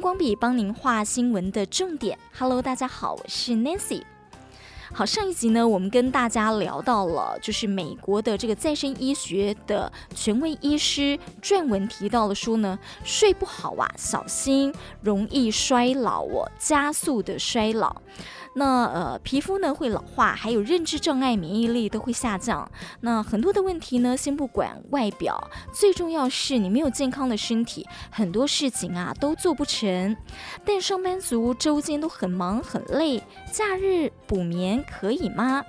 光笔帮您画新闻的重点。Hello，大家好，我是 Nancy。好，上一集呢，我们跟大家聊到了，就是美国的这个再生医学的权威医师撰文提到了说呢，睡不好啊，小心容易衰老哦，加速的衰老。那呃，皮肤呢会老化，还有认知障碍、免疫力都会下降。那很多的问题呢，先不管外表，最重要是你没有健康的身体，很多事情啊都做不成。但上班族周间都很忙很累，假日补眠可以吗？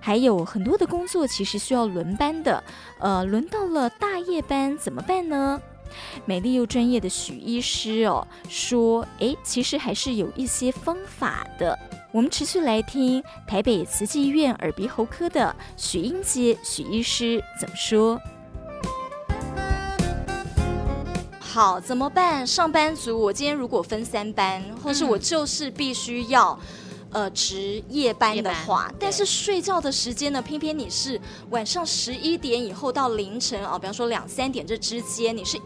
还有很多的工作其实需要轮班的，呃，轮到了大夜班怎么办呢？美丽又专业的许医师哦说，诶，其实还是有一些方法的。我们持续来听台北慈济医院耳鼻喉科的许英杰许医师怎么说。好，怎么办？上班族，我今天如果分三班，或是我就是必须要，呃，值夜班的话，但是睡觉的时间呢，偏偏你是晚上十一点以后到凌晨啊，比方说两三点这之间，你是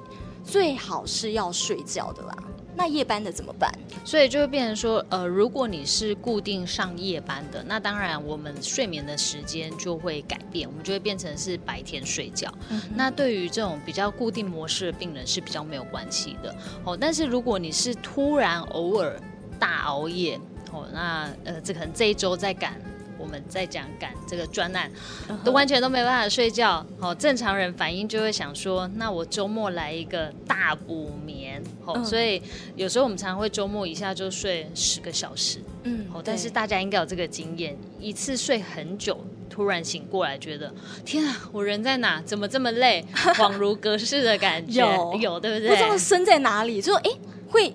最好是要睡觉的啦。那夜班的怎么办？所以就会变成说，呃，如果你是固定上夜班的，那当然我们睡眠的时间就会改变，我们就会变成是白天睡觉。嗯、那对于这种比较固定模式的病人是比较没有关系的。哦，但是如果你是突然偶尔大熬夜，哦，那呃，这可能这一周在赶。我们在讲赶这个专案，都完全都没办法睡觉。好，正常人反应就会想说，那我周末来一个大补眠。好，所以有时候我们常常会周末一下就睡十个小时。嗯，好，但是大家应该有这个经验，一次睡很久，突然醒过来，觉得天啊，我人在哪？怎么这么累？恍如隔世的感觉，有有对不对？不知道身在哪里，就说哎会。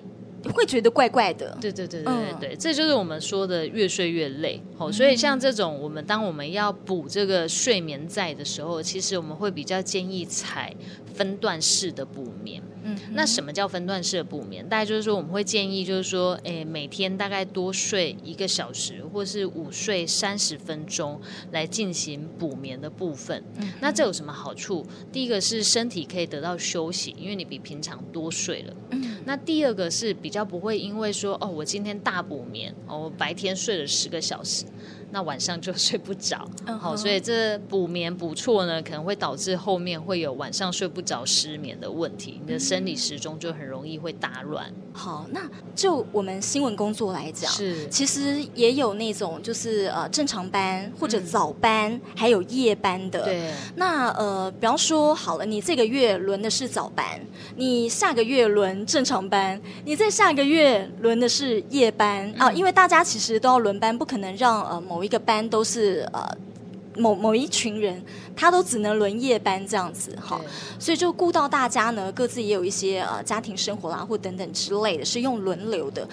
会觉得怪怪的，对对对对对对，嗯、这就是我们说的越睡越累。好，所以像这种我们当我们要补这个睡眠债的时候，其实我们会比较建议采分段式的补眠。嗯，那什么叫分段式的补眠？大概就是说，我们会建议，就是说，诶，每天大概多睡一个小时，或是午睡三十分钟，来进行补眠的部分。嗯，那这有什么好处？第一个是身体可以得到休息，因为你比平常多睡了。嗯，那第二个是比较不会因为说，哦，我今天大补眠，哦，我白天睡了十个小时。那晚上就 睡不着，好，uh huh. 所以这补眠补错呢，可能会导致后面会有晚上睡不着、失眠的问题，你的生理时钟就很容易会打乱。好，那就我们新闻工作来讲，是其实也有那种就是呃正常班或者早班，嗯、还有夜班的。对，那呃，比方说好了，你这个月轮的是早班，你下个月轮正常班，你在下个月轮的是夜班啊，嗯、因为大家其实都要轮班，不可能让呃某。一个班都是呃某某一群人，他都只能轮夜班这样子哈，所以就顾到大家呢，各自也有一些呃家庭生活啦或等等之类的，是用轮流的。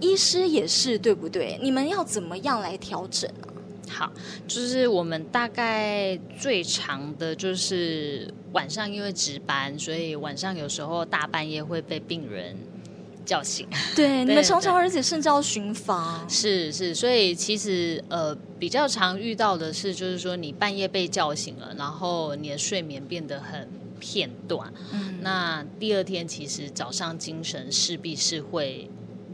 医师也是对不对？你们要怎么样来调整呢？好，就是我们大概最长的就是晚上，因为值班，所以晚上有时候大半夜会被病人。叫醒，对，你们常常而且甚至要巡房，是是，所以其实呃比较常遇到的是，就是说你半夜被叫醒了，然后你的睡眠变得很片段，嗯，那第二天其实早上精神势必是会。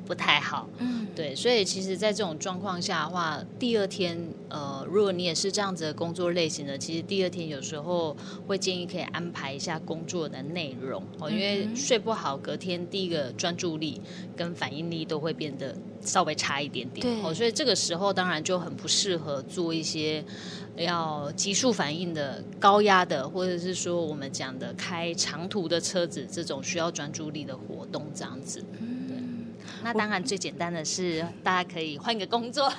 不太好，嗯，对，所以其实，在这种状况下的话，第二天，呃，如果你也是这样子的工作类型的，其实第二天有时候会建议可以安排一下工作的内容哦，因为睡不好，隔天第一个专注力跟反应力都会变得稍微差一点点，哦，所以这个时候当然就很不适合做一些要急速反应的高压的，或者是说我们讲的开长途的车子这种需要专注力的活动，这样子。那当然，最简单的是大家可以换个工作。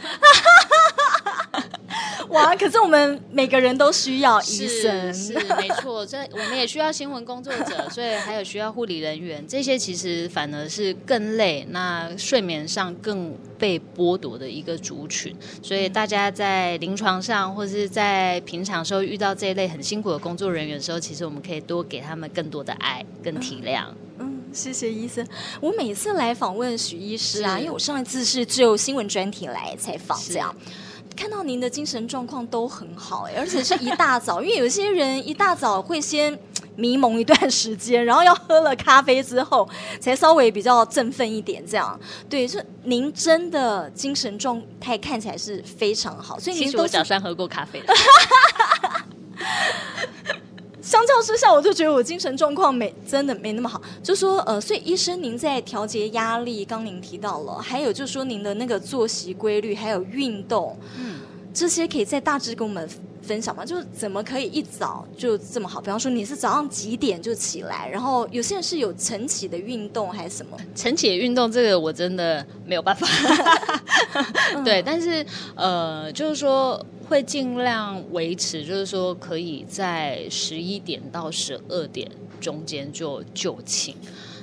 哇！可是我们每个人都需要医生，是，是没错。这我们也需要新闻工作者，所以还有需要护理人员。这些其实反而是更累，那睡眠上更被剥夺的一个族群。所以大家在临床上或者是在平常时候遇到这一类很辛苦的工作人员的时候，其实我们可以多给他们更多的爱跟体谅。谢谢医生。我每次来访问许医师啊，因为我上一次是就新闻专题来采访，这样看到您的精神状况都很好，而且是一大早，因为有些人一大早会先迷蒙一段时间，然后要喝了咖啡之后才稍微比较振奋一点。这样，对，就您真的精神状态看起来是非常好，所以您其实我早上喝过咖啡。相较之下，我就觉得我精神状况没真的没那么好。就说呃，所以医生您在调节压力，刚您提到了，还有就是说您的那个作息规律，还有运动，嗯，这些可以再大致跟我们分享吗？就是怎么可以一早就这么好？比方说你是早上几点就起来，然后有些人是有晨起的运动还是什么？晨起的运动这个我真的没有办法。对，但是呃，就是说。会尽量维持，就是说可以在十一点到十二点中间就就寝。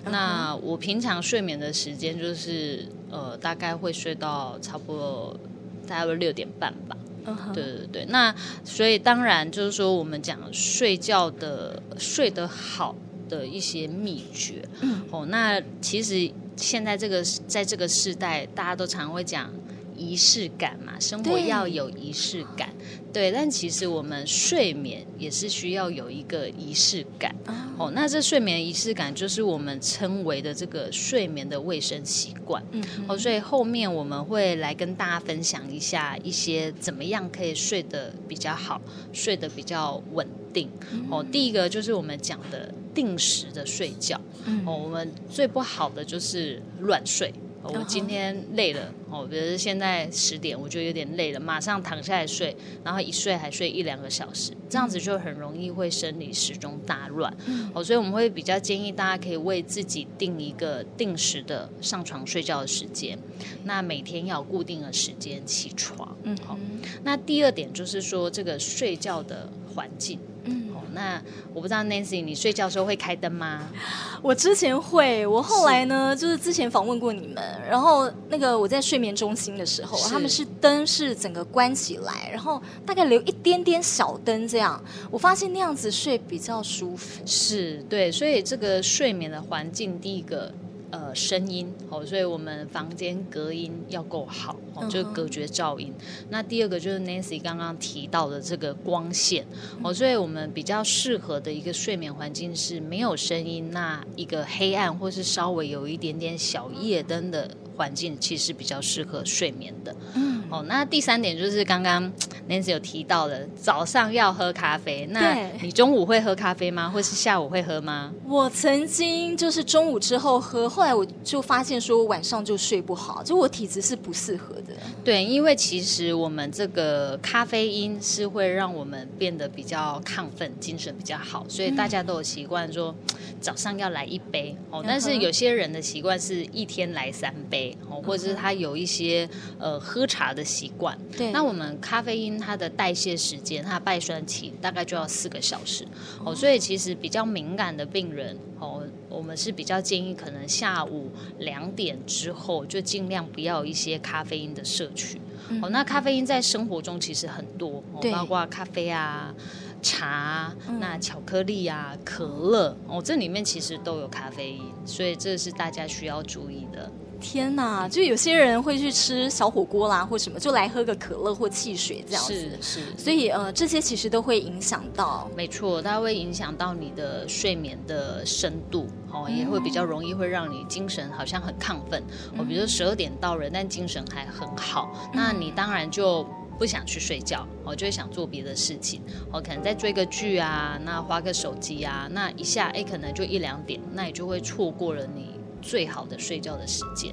Uh. 那我平常睡眠的时间就是呃，大概会睡到差不多大概六点半吧。Uh. 对对对。那所以当然就是说，我们讲睡觉的睡得好的一些秘诀。嗯。哦，那其实现在这个在这个时代，大家都常会讲。仪式感嘛，生活要有仪式感，对。但其实我们睡眠也是需要有一个仪式感。哦，那这睡眠仪式感就是我们称为的这个睡眠的卫生习惯。嗯。哦，所以后面我们会来跟大家分享一下一些怎么样可以睡得比较好，睡得比较稳定。哦，第一个就是我们讲的定时的睡觉。哦，我们最不好的就是乱睡。我今天累了哦，比如说现在十点，我就有点累了，马上躺下来睡，然后一睡还睡一两个小时，这样子就很容易会生理时钟大乱。哦，所以我们会比较建议大家可以为自己定一个定时的上床睡觉的时间，那每天要固定的时间起床。嗯，好。那第二点就是说这个睡觉的环境。嗯。那我不知道 Nancy，你睡觉的时候会开灯吗？我之前会，我后来呢，就是之前访问过你们，然后那个我在睡眠中心的时候，他们是灯是整个关起来，然后大概留一点点小灯这样，我发现那样子睡比较舒服。是对，所以这个睡眠的环境，第一个。呃，声音哦，所以我们房间隔音要够好哦，就隔绝噪音。Uh. 那第二个就是 Nancy 刚刚提到的这个光线哦，所以我们比较适合的一个睡眠环境是没有声音，那一个黑暗或是稍微有一点点小夜灯的环境，其实比较适合睡眠的。嗯，哦，那第三点就是刚刚 Nancy 有提到的，早上要喝咖啡。那你中午会喝咖啡吗？或是下午会喝吗？我曾经就是中午之后喝。后来我就发现说晚上就睡不好，就我体质是不适合的。对，因为其实我们这个咖啡因是会让我们变得比较亢奋，精神比较好，所以大家都有习惯说早上要来一杯哦。但是有些人的习惯是一天来三杯哦，或者是他有一些呃喝茶的习惯。对，那我们咖啡因它的代谢时间，它的半衰期大概就要四个小时哦，所以其实比较敏感的病人哦。我们是比较建议，可能下午两点之后就尽量不要一些咖啡因的摄取。嗯。哦，那咖啡因在生活中其实很多，哦，包括咖啡啊、茶、嗯、那巧克力啊、可乐哦，这里面其实都有咖啡因，所以这是大家需要注意的。天呐，就有些人会去吃小火锅啦，或什么，就来喝个可乐或汽水这样子。是是，所以呃，这些其实都会影响到。没错，它会影响到你的睡眠的深度，哦，也会比较容易会让你精神好像很亢奋。哦，比如说十二点到了，但精神还很好，那你当然就不想去睡觉，我，就会想做别的事情，我，可能在追个剧啊，那花个手机啊，那一下哎，可能就一两点，那你就会错过了你。最好的睡觉的时间。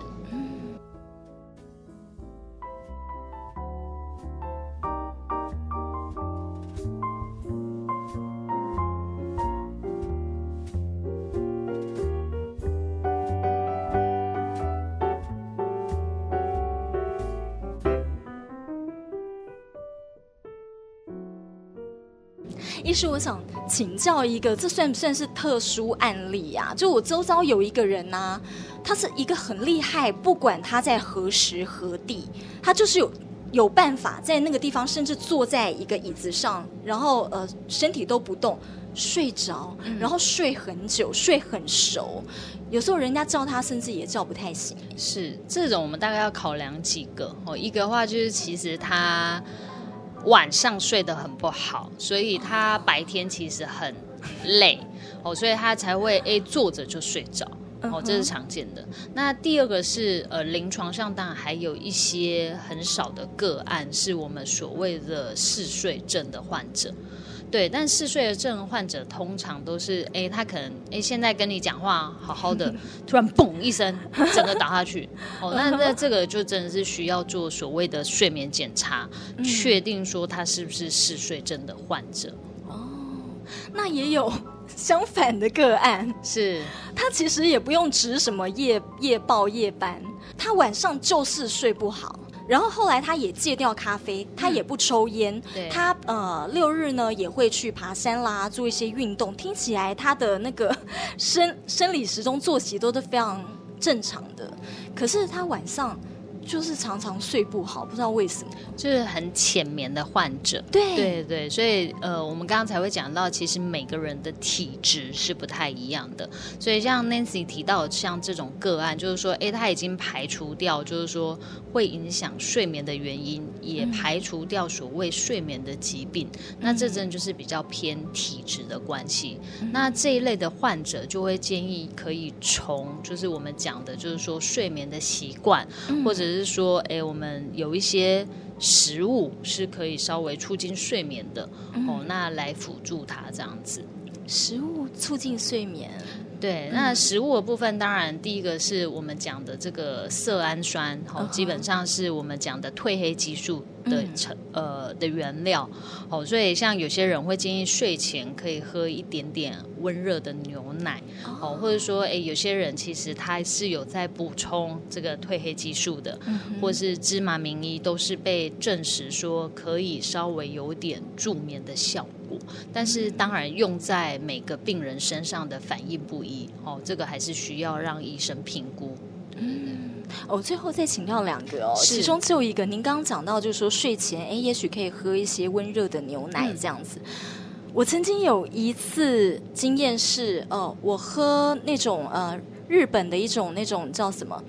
医师，我想请教一个，这算不算是特殊案例呀、啊？就我周遭有一个人呐、啊，他是一个很厉害，不管他在何时何地，他就是有有办法在那个地方，甚至坐在一个椅子上，然后呃身体都不动，睡着，然后睡很久，睡很熟。有时候人家叫他，甚至也叫不太醒。是这种，我们大概要考量几个哦。一个的话就是，其实他。晚上睡得很不好，所以他白天其实很累哦，所以他才会诶坐着就睡着。哦，这是常见的。Uh. 那第二个是呃，临床上当然还有一些很少的个案，是我们所谓的嗜睡症的患者。对，但嗜睡症患者通常都是哎，他可能哎现在跟你讲话好好的，突然嘣一声，整个倒下去。哦，那那这个就真的是需要做所谓的睡眠检查，确定说他是不是嗜睡症的患者。哦，那也有。相反的个案是，他其实也不用值什么夜夜报夜班，他晚上就是睡不好。然后后来他也戒掉咖啡，他也不抽烟，嗯、他呃六日呢也会去爬山啦，做一些运动。听起来他的那个生生理时钟作息都是非常正常的，可是他晚上。就是常常睡不好，不知道为什么，就是很浅眠的患者。对对对，所以呃，我们刚刚才会讲到，其实每个人的体质是不太一样的。所以像 Nancy 提到像这种个案，就是说，哎，他已经排除掉，就是说会影响睡眠的原因，也排除掉所谓睡眠的疾病。嗯、那这真的就是比较偏体质的关系。嗯、那这一类的患者就会建议可以从，就是我们讲的，就是说睡眠的习惯，嗯、或者是。只是说，哎、欸，我们有一些食物是可以稍微促进睡眠的，嗯、哦，那来辅助它这样子。食物促进睡眠，对。那食物的部分，当然第一个是我们讲的这个色氨酸，哦，基本上是我们讲的褪黑激素。的成呃的原料哦，所以像有些人会建议睡前可以喝一点点温热的牛奶哦，或者说哎，有些人其实他是有在补充这个褪黑激素的，嗯、或是芝麻明医都是被证实说可以稍微有点助眠的效果，但是当然用在每个病人身上的反应不一哦，这个还是需要让医生评估。嗯。我、哦、最后再请教两个哦，是其中只有一个，您刚刚讲到就是说睡前，哎，也许可以喝一些温热的牛奶这样子。嗯、我曾经有一次经验是，哦，我喝那种呃日本的一种那种叫什么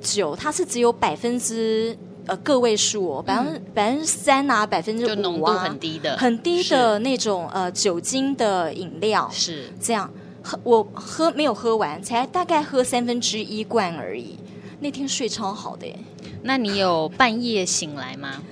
酒，它是只有百分之呃个位数哦，百分百分之三啊，百分之五啊，很低的，很低的那种呃酒精的饮料是这样喝，我喝没有喝完，才大概喝三分之一罐而已。那天睡超好的耶，那你有半夜醒来吗？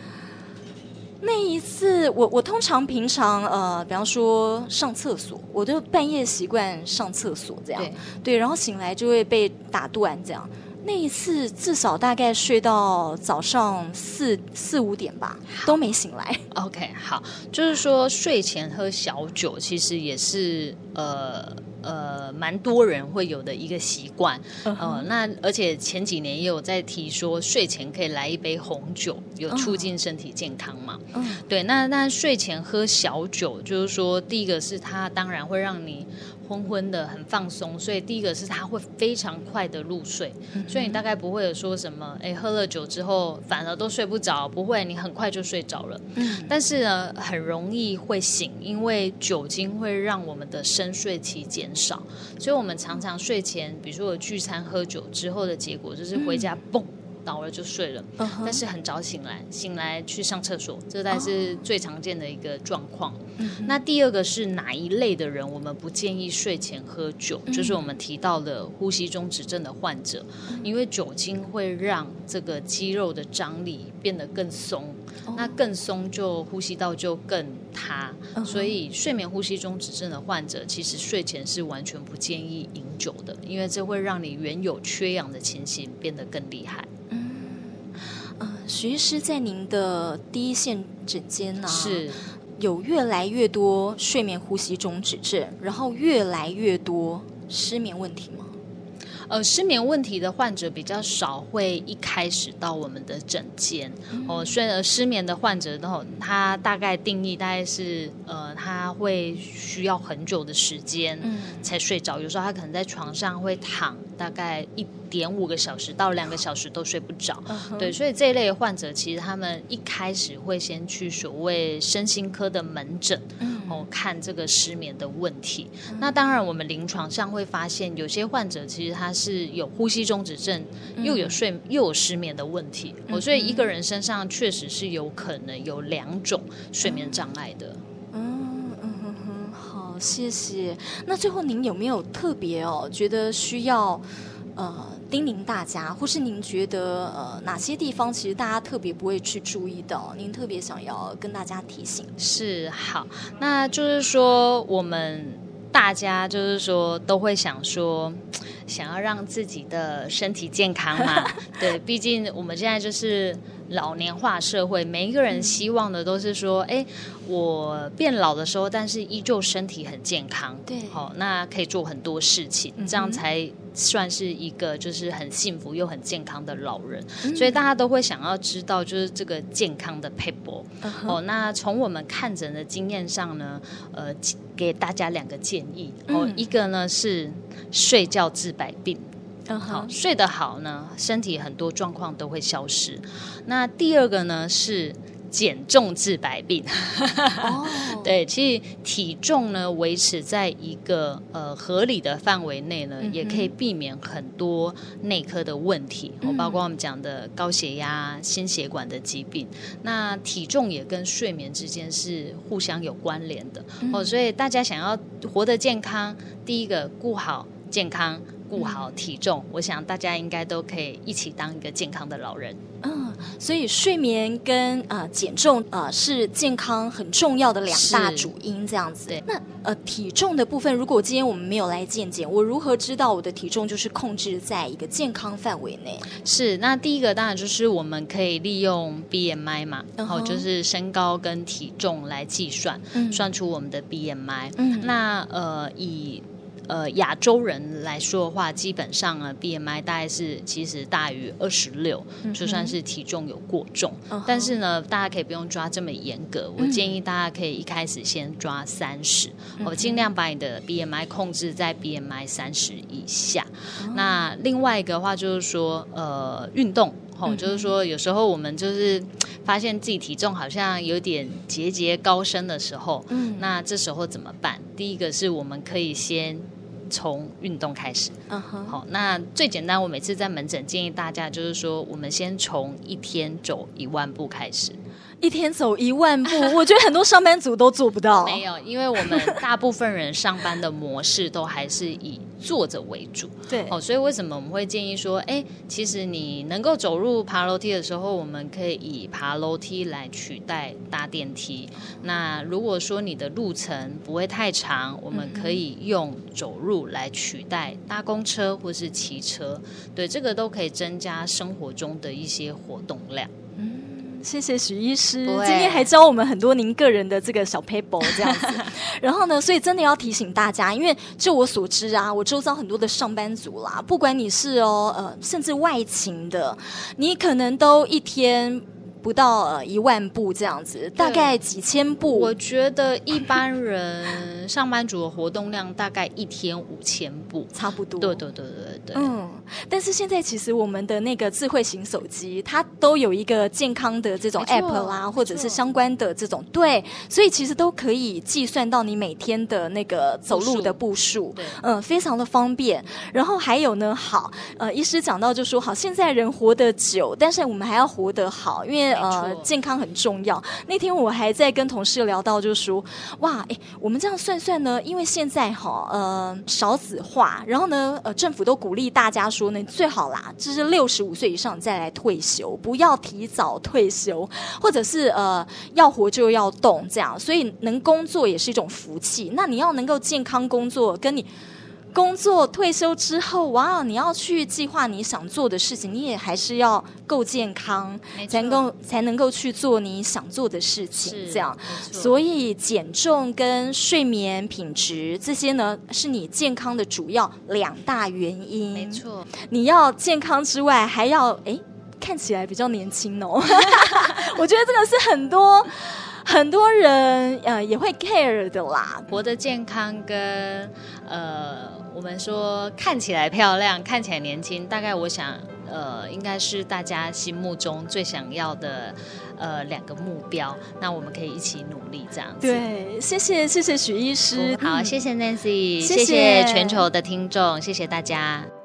那一次，我我通常平常呃，比方说上厕所，我就半夜习惯上厕所这样，对，对，然后醒来就会被打断这样。那一次至少大概睡到早上四四五点吧，都没醒来。OK，好，就是说睡前喝小酒，其实也是呃。呃，蛮多人会有的一个习惯，呃，uh. 那而且前几年也有在提说，睡前可以来一杯红酒，有促进身体健康嘛？Uh huh. 对，那那睡前喝小酒，就是说，第一个是它当然会让你。昏昏的，很放松，所以第一个是他会非常快的入睡，所以你大概不会有说什么，哎，喝了酒之后反而都睡不着，不会，你很快就睡着了。嗯，但是呢，很容易会醒，因为酒精会让我们的深睡期减少，所以我们常常睡前，比如说我聚餐喝酒之后的结果，就是回家嘣。嗯倒了就睡了，uh huh. 但是很早醒来，醒来去上厕所，这才是最常见的一个状况。Uh huh. 那第二个是哪一类的人，我们不建议睡前喝酒，uh. 就是我们提到的呼吸中止症的患者，uh. 因为酒精会让这个肌肉的张力变得更松，uh. 那更松就呼吸道就更塌，uh. 所以睡眠呼吸中止症的患者，其实睡前是完全不建议饮酒的，因为这会让你原有缺氧的情形变得更厉害。嗯，呃徐医师在您的第一线诊间呢，是有越来越多睡眠呼吸中止症，然后越来越多失眠问题吗？呃，失眠问题的患者比较少，会一开始到我们的诊间。嗯、哦，虽然失眠的患者，然后他大概定义大概是，呃，他会需要很久的时间才睡着，嗯、有时候他可能在床上会躺大概一点五个小时到两个小时都睡不着。嗯、对，所以这一类的患者，其实他们一开始会先去所谓身心科的门诊。嗯哦，看这个失眠的问题。嗯、那当然，我们临床上会发现，有些患者其实他是有呼吸中止症，嗯、又有睡又有失眠的问题。哦、嗯，所以一个人身上确实是有可能有两种睡眠障碍的。嗯嗯哼哼，好，谢谢。那最后您有没有特别哦，觉得需要呃叮咛大家，或是您觉得呃哪些地方其实大家特别不会去注意到，您特别想要跟大家提醒？是，好，那就是说我们大家就是说都会想说，想要让自己的身体健康嘛，对，毕竟我们现在就是。老年化社会，每一个人希望的都是说，哎、嗯，我变老的时候，但是依旧身体很健康，对，好，那可以做很多事情，嗯、这样才算是一个就是很幸福又很健康的老人。嗯、所以大家都会想要知道，就是这个健康的撇步。哦，那从我们看诊的经验上呢，呃，给大家两个建议。哦、嗯，一个呢是睡觉治百病。好，睡得好呢，身体很多状况都会消失。那第二个呢是减重治百病。哦，对，其实体重呢维持在一个呃合理的范围内呢，嗯、也可以避免很多内科的问题，哦，包括我们讲的高血压、心血管的疾病。那体重也跟睡眠之间是互相有关联的哦，所以大家想要活得健康，第一个顾好健康。顾好体重，我想大家应该都可以一起当一个健康的老人。嗯，所以睡眠跟呃减重呃是健康很重要的两大主因，这样子。对。那呃体重的部分，如果今天我们没有来健检，我如何知道我的体重就是控制在一个健康范围内？是。那第一个当然就是我们可以利用 BMI 嘛，然后、uh. 就是身高跟体重来计算，嗯、算出我们的 BMI。嗯。那呃以呃，亚洲人来说的话，基本上啊，BMI 大概是其实大于二十六，就算是体重有过重。Uh. 但是呢，大家可以不用抓这么严格。我建议大家可以一开始先抓三十，我尽量把你的 BMI 控制在 BMI 三十以下。Uh. 那另外一个的话就是说，呃，运动，就是说有时候我们就是发现自己体重好像有点节节高升的时候，嗯，那这时候怎么办？第一个是我们可以先。从运动开始，嗯哼、uh，huh. 好，那最简单，我每次在门诊建议大家就是说，我们先从一天走一万步开始。一天走一万步，我觉得很多上班族都做不到。没有，因为我们大部分人上班的模式都还是以坐着为主。对，哦，所以为什么我们会建议说，哎，其实你能够走路爬楼梯的时候，我们可以以爬楼梯来取代搭电梯。那如果说你的路程不会太长，我们可以用走路来取代搭公车或是骑车。对，这个都可以增加生活中的一些活动量。谢谢许医师，今天还教我们很多您个人的这个小 paper 这样子。然后呢，所以真的要提醒大家，因为就我所知啊，我周遭很多的上班族啦，不管你是哦呃，甚至外勤的，你可能都一天。不到呃一万步这样子，大概几千步。我觉得一般人上班族的活动量大概一天五千步，差不多。对对对对对。嗯，但是现在其实我们的那个智慧型手机，它都有一个健康的这种 app 啦，或者是相关的这种对，所以其实都可以计算到你每天的那个走路的步数。对，嗯，非常的方便。然后还有呢，好，呃，医师讲到就说，好，现在人活得久，但是我们还要活得好，因为。呃，健康很重要。那天我还在跟同事聊到，就说，哇，哎，我们这样算算呢，因为现在哈，呃，少子化，然后呢，呃，政府都鼓励大家说呢，最好啦，就是六十五岁以上再来退休，不要提早退休，或者是呃，要活就要动，这样，所以能工作也是一种福气。那你要能够健康工作，跟你。工作退休之后，哇，你要去计划你想做的事情，你也还是要够健康，才能够才能够去做你想做的事情。是这样，所以减重跟睡眠品质这些呢，是你健康的主要两大原因。没错，你要健康之外，还要哎看起来比较年轻哦。我觉得这个是很多很多人呃也会 care 的啦，活得健康跟呃。我们说看起来漂亮，看起来年轻，大概我想，呃，应该是大家心目中最想要的，呃，两个目标。那我们可以一起努力，这样子。对，谢谢谢谢许医师，好，谢谢 Nancy，谢谢，谢谢全球的听众，谢谢大家。